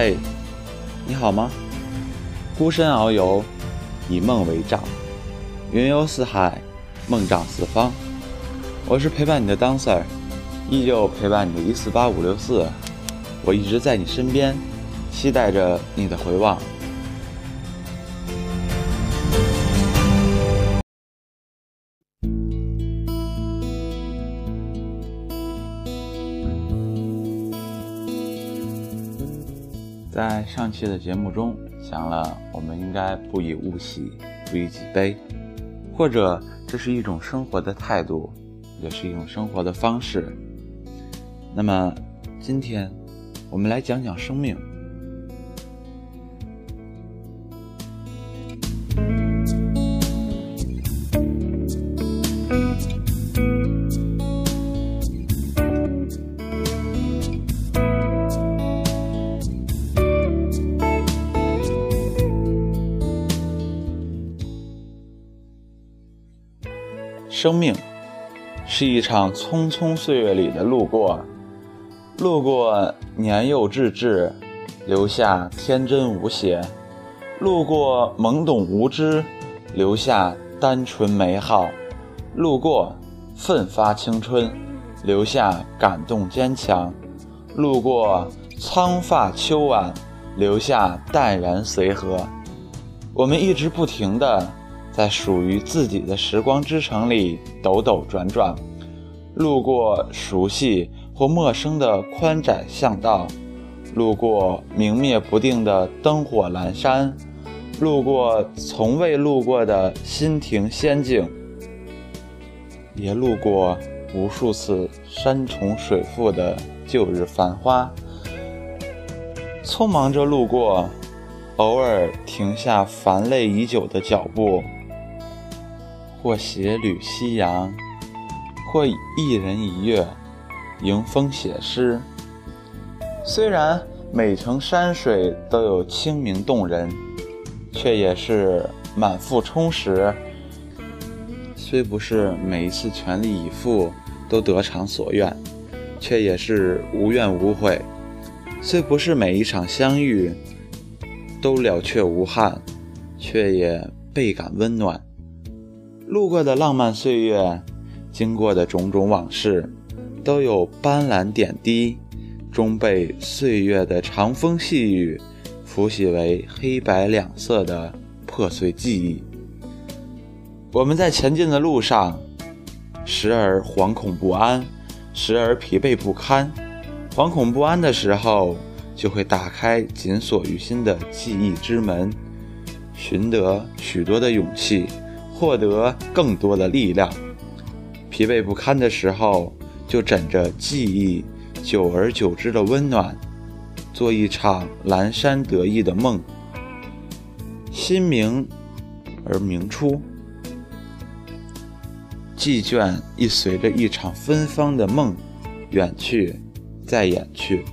嘿，你好吗？孤身遨游，以梦为帐，云游四海，梦丈四方。我是陪伴你的 Dancer，依旧陪伴你的一四八五六四。我一直在你身边，期待着你的回望。上期的节目中讲了，我们应该不以物喜，不以己悲，或者这是一种生活的态度，也是一种生活的方式。那么今天，我们来讲讲生命。生命是一场匆匆岁月里的路过，路过年幼稚稚，留下天真无邪；路过懵懂无知，留下单纯美好；路过奋发青春，留下感动坚强；路过苍发秋晚，留下淡然随和。我们一直不停的。在属于自己的时光之城里兜兜转转，路过熟悉或陌生的宽窄巷道，路过明灭不定的灯火阑珊，路过从未路过的心亭仙境，也路过无数次山重水复的旧日繁花。匆忙着路过，偶尔停下烦累已久的脚步。或携缕夕阳，或一人一月，迎风写诗。虽然每程山水都有清明动人，却也是满腹充实。虽不是每一次全力以赴都得偿所愿，却也是无怨无悔。虽不是每一场相遇都了却无憾，却也倍感温暖。路过的浪漫岁月，经过的种种往事，都有斑斓点滴，终被岁月的长风细雨抚洗为黑白两色的破碎记忆。我们在前进的路上，时而惶恐不安，时而疲惫不堪。惶恐不安的时候，就会打开紧锁于心的记忆之门，寻得许多的勇气。获得更多的力量，疲惫不堪的时候，就枕着记忆久而久之的温暖，做一场阑珊得意的梦。心明而明出，寂倦亦随着一场芬芳的梦远去，再远去。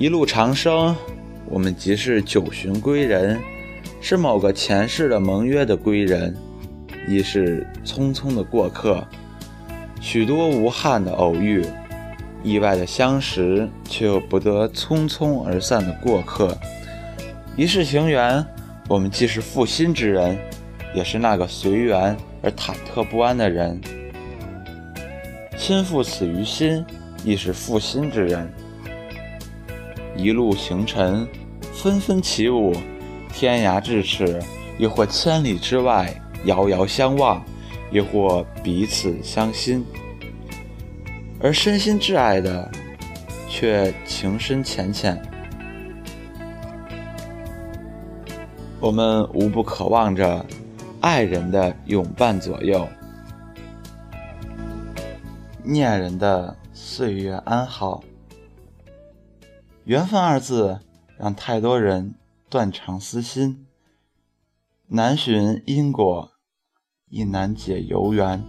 一路长生，我们即是九旬归人。是某个前世的盟约的归人，亦是匆匆的过客。许多无憾的偶遇，意外的相识，却又不得匆匆而散的过客。一世情缘，我们既是负心之人，也是那个随缘而忐忑不安的人。亲负此于心，亦是负心之人。一路行尘，纷纷起舞。天涯咫尺，亦或千里之外遥遥相望，亦或彼此相心，而身心挚爱的，却情深浅浅。我们无不渴望着爱人的永伴左右，念人的岁月安好。缘分二字，让太多人。断肠思心，难寻因果，亦难解由缘。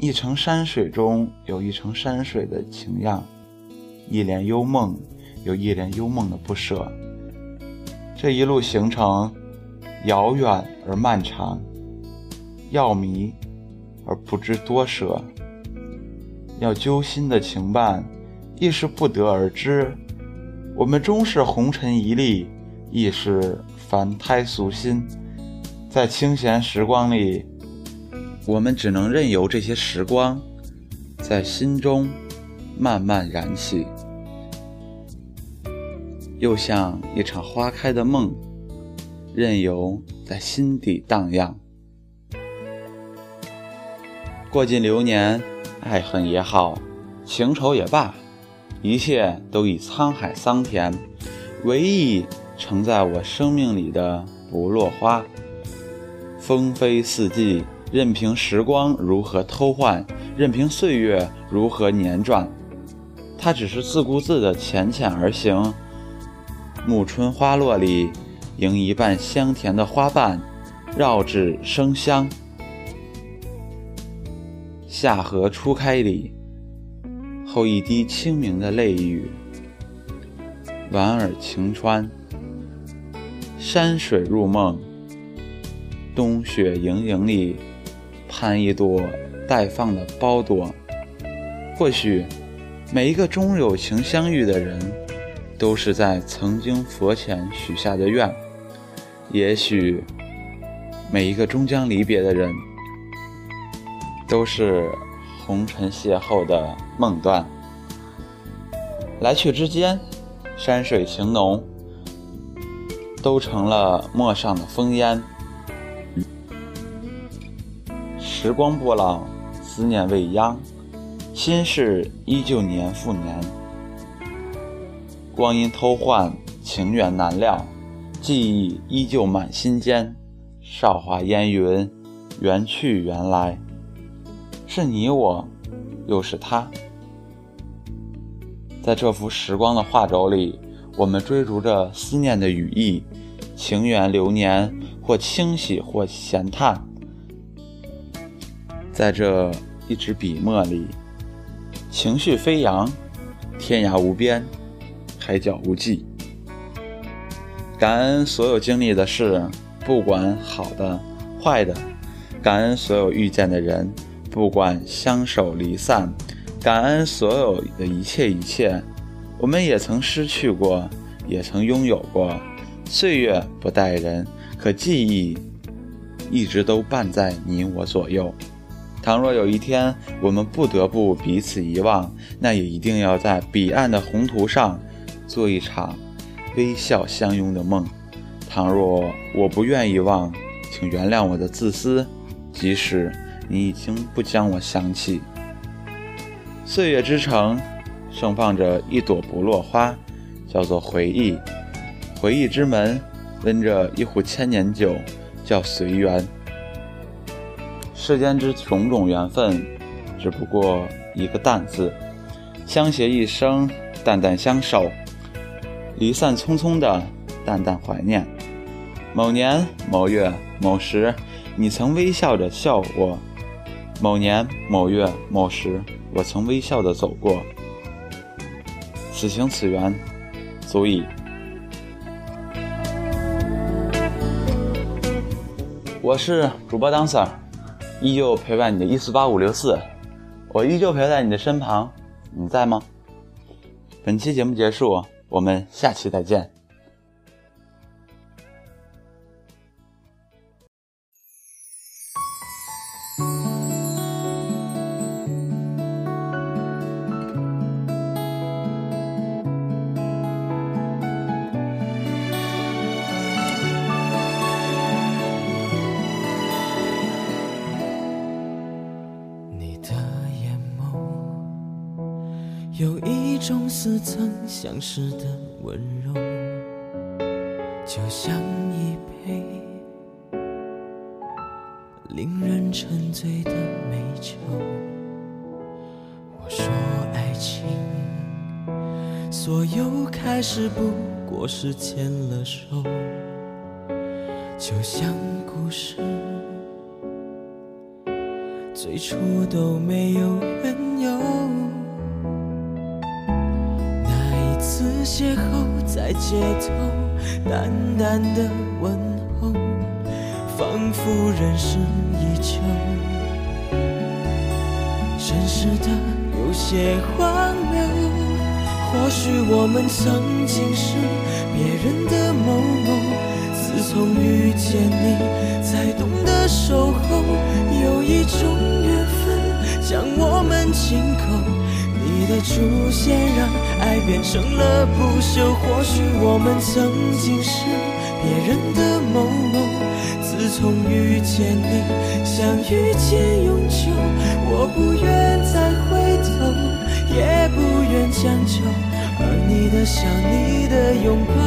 一程山水中有一程山水的情样，一帘幽梦有一帘幽梦的不舍。这一路行程，遥远而漫长，要迷而不知多舍，要揪心的情伴，亦是不得而知，我们终是红尘一粒，亦是凡胎俗心。在清闲时光里，我们只能任由这些时光在心中慢慢燃起，又像一场花开的梦，任由在心底荡漾。过尽流年，爱恨也好，情仇也罢，一切都已沧海桑田，唯一承在我生命里的不落花。风飞四季，任凭时光如何偷换，任凭岁月如何年转，它只是自顾自的浅浅而行。暮春花落里，迎一瓣香甜的花瓣，绕指生香。夏荷初开里，后一滴清明的泪雨，莞尔晴川，山水入梦。冬雪盈盈里，盼一朵待放的苞朵。或许，每一个终有情相遇的人，都是在曾经佛前许下的愿；也许，每一个终将离别的人，都是红尘邂逅的梦断。来去之间，山水情浓，都成了陌上的风烟。时光不老，思念未央，心事依旧年复年。光阴偷换，情缘难料，记忆依旧满心间。韶华烟云，缘去缘来，是你我，又是他。在这幅时光的画轴里，我们追逐着思念的羽翼，情缘流年，或清喜，或闲叹。在这一支笔墨里，情绪飞扬，天涯无边，海角无际。感恩所有经历的事，不管好的坏的；感恩所有遇见的人，不管相守离散；感恩所有的一切一切。我们也曾失去过，也曾拥有过。岁月不待人，可记忆一直都伴在你我左右。倘若有一天我们不得不彼此遗忘，那也一定要在彼岸的宏图上做一场微笑相拥的梦。倘若我不愿意忘，请原谅我的自私，即使你已经不将我想起。岁月之城盛放着一朵不落花，叫做回忆；回忆之门温着一壶千年酒，叫随缘。世间之种种缘分，只不过一个“淡”字，相携一生，淡淡相守；离散匆匆的，淡淡怀念。某年某月某时，你曾微笑着笑我；某年某月某时，我曾微笑的走过。此情此缘，足矣。我是主播 dancer。依旧陪伴你的一四八五六四，我依旧陪在你的身旁，你在吗？本期节目结束，我们下期再见。种似曾相识的温柔，就像一杯令人沉醉的美酒。我说爱情，所有开始不过是牵了手，就像故事最初都没有缘在街头，淡淡的问候，仿佛认识已久。真实的有些荒谬，或许我们曾经是别人的某某，自从遇见你，才懂得守候。有一种缘分将我们紧扣，的出现让爱变成了不朽。或许我们曾经是别人的某某，自从遇见你，想遇见永久。我不愿再回头，也不愿将就，而你的笑，你的拥抱，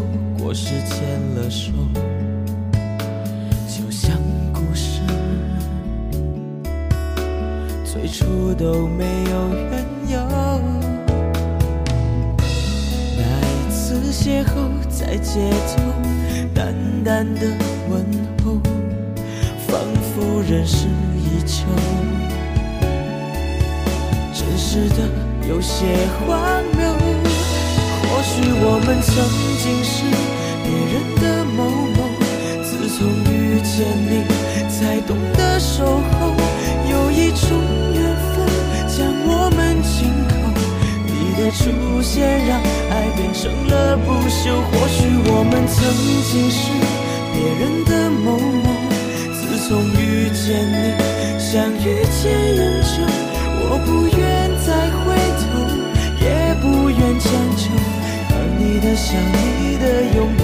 不过是牵了手，就像故事。最初都没有缘由。那一次邂逅在街头，淡淡的问候，仿佛认识已久。真实的有些荒谬，或许我们曾经是别人的某某，自从遇见你，才懂得守候。有一种缘分将我们紧扣，你的出现让爱变成了不朽。或许我们曾经是别人的某某，想，你的拥抱。